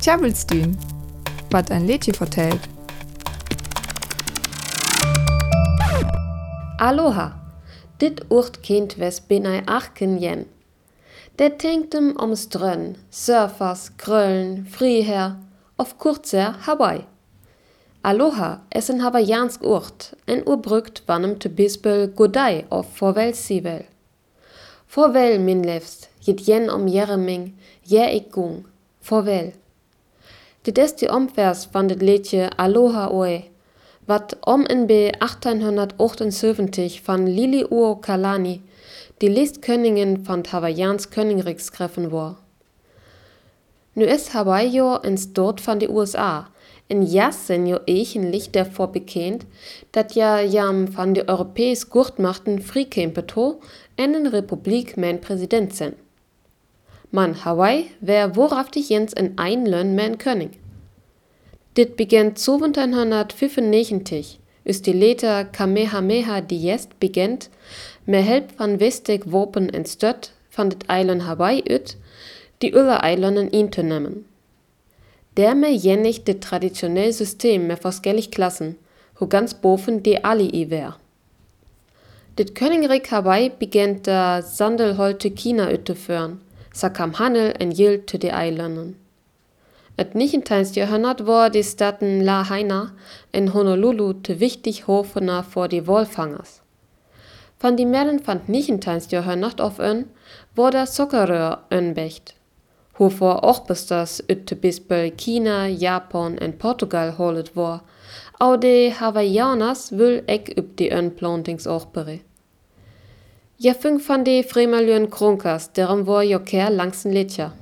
Tjabelstün, wat ein Lädchen vertellt. Aloha, dit Urt Kind wes bin ei achken jen. Der tinktem ums Drönn, Surfers, Gröllen, Frieher, auf kurzer Hawaii. Aloha es ein hawaiiansk Urt, en urbrügt wannem te bispel Godai auf Vorwel Sivel. Vorwel min levst, jit jen om jereming, je ik gung. Dit is die omvers van dit liedje Aloha Oe, wat om in B 1878 van Lili Uo Kalani, die Listkönigin van Hawaiians Königreichsgreffen war. Nu is Hawaii jo een stoot van de USA, en ja sind jo eigentlich davor bekannt, dat ja jam van de Europäis Gurtmachten Frikempeto en Republik mein Präsident sind. Man Hawaii wär wohrhaftig jens in einlön mein König. Dit begann 1795, ist die Leter Kamehameha die jest begent, med help van Westek Wopen en støt van dit eiland Hawaii ut, die ølle eilanden in te nemen. Dermed gjennig det traditionelle System med forskellige klassen, wo ganz boven die Alii wär. Dit Königreich Hawaii begann der Sandelholte China ut te führen, kam handel en yield te de eilanden. Et 19. Jahrhundert war die Stadt Lahaina in Honolulu te wichtig hofener vor die Wolfangers. Van die Mellen van 19. Jahrhundert auf ön, war der Soccerröhr önbecht. Wovor auch bis das ütte bispel China, Japan en Portugal holet war, au de Hawaiianers will ek üb die ön Plantings auch bere. Fünf van de Fremalön Kronkers, deren war joker langsen Litja.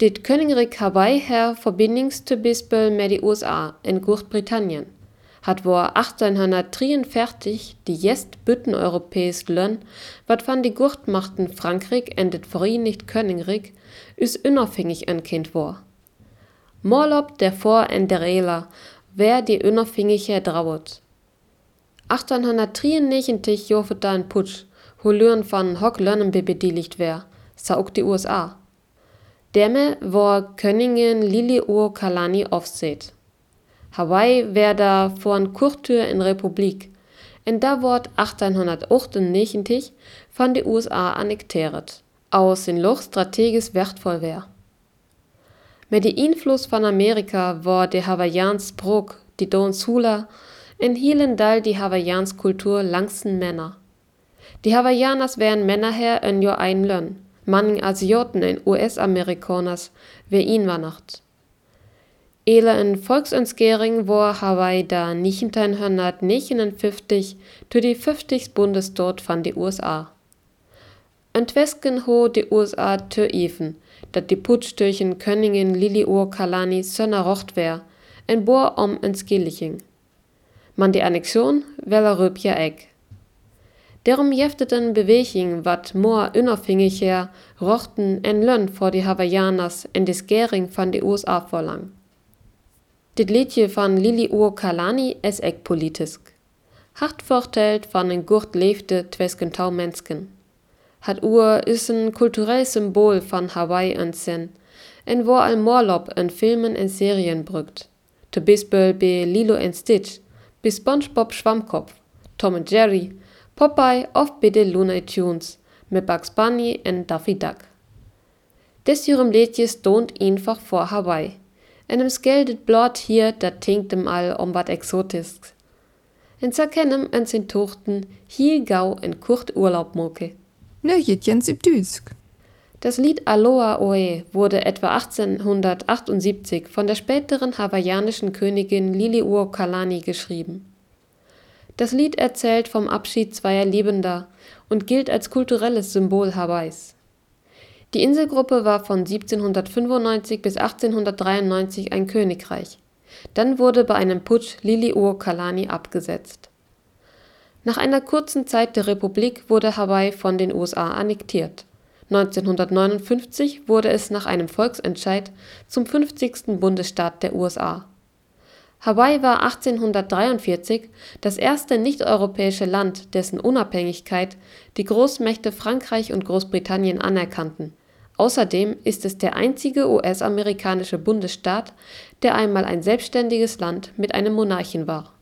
Dit Königreich Hawaii her verbindingste bispel med die USA in Großbritannien hat war 1843 die jest bütteneuropäisch Lön, wat van die Gurtmachten Frankreich en dit Vereinigt Königreich is unabhängig Kind war. Morlob der Vor en der Rela, wer die unabhängige drauert. 1893 jofet da ein Putsch, wo Lön van Hock Lönnen bebedilligt wär, sa auch die USA. Demme war Königin Lili Uo Kalani aufseht. Hawaii wär da vor en Kurtür in Republik, en da wort 1898 van de USA annekteret, aus in Loch strategisch wertvoll wär. Mit de Einfluss von Amerika war de Hawaiians Sprog, die Dons Hula, en hielen dal die Hawaiians Kultur langsten Männer. Die Hawaiianers wären Männer her en jo ein Lön, manchen Asiaten en US-Amerikaners, wer ihn war nacht. Ele en Volksentskering war Hawaii da 1959 zu die 50 Bundesstaat van de USA. Entwesken ho de USA tö even, dat die Putsch durch en Königin Liliuokalani Kalani sönner rocht wär, en boor om en skilliching. Man die Annexion welle röpja eck. Darum jefteten Beweging wat more unabhängiger rochten en lön vor die Hawaiianers en des Gering van de USA verlang. Dit liedje van Lili Kalani is ek politisk. Hart vertelt van een gurt leefde twesken tau mensken. Het uur is een cultureel symbool van Hawaii en Zen, en wo al morlob en filmen en serien brugt. Te bispel be Lilo en Stitch, bis SpongeBob Schwammkopf, Tom and Jerry, Popeye be de Looney Tunes, mit Bugs Bunny en Daffy Duck. Des jurem Liedje stont einfach vor Hawaii. En em skeldet blot hier, dat tinkt em all om wat exotisks. En zerkennem en sin tochten hier gau en kurt Urlaub moke. Ne jetjens ibdüsk. Das Lied Aloha Oe wurde etwa 1878 von der späteren hawaiianischen Königin Liliuokalani geschrieben. Das Lied erzählt vom Abschied zweier Liebender und gilt als kulturelles Symbol Hawaiis. Die Inselgruppe war von 1795 bis 1893 ein Königreich. Dann wurde bei einem Putsch Liliuokalani abgesetzt. Nach einer kurzen Zeit der Republik wurde Hawaii von den USA annektiert. 1959 wurde es nach einem Volksentscheid zum 50. Bundesstaat der USA. Hawaii war 1843 das erste nicht-europäische Land, dessen Unabhängigkeit die Großmächte Frankreich und Großbritannien anerkannten Außerdem ist es der einzige US-amerikanische Bundesstaat, der einmal ein selbstständiges Land mit einem Monarchen war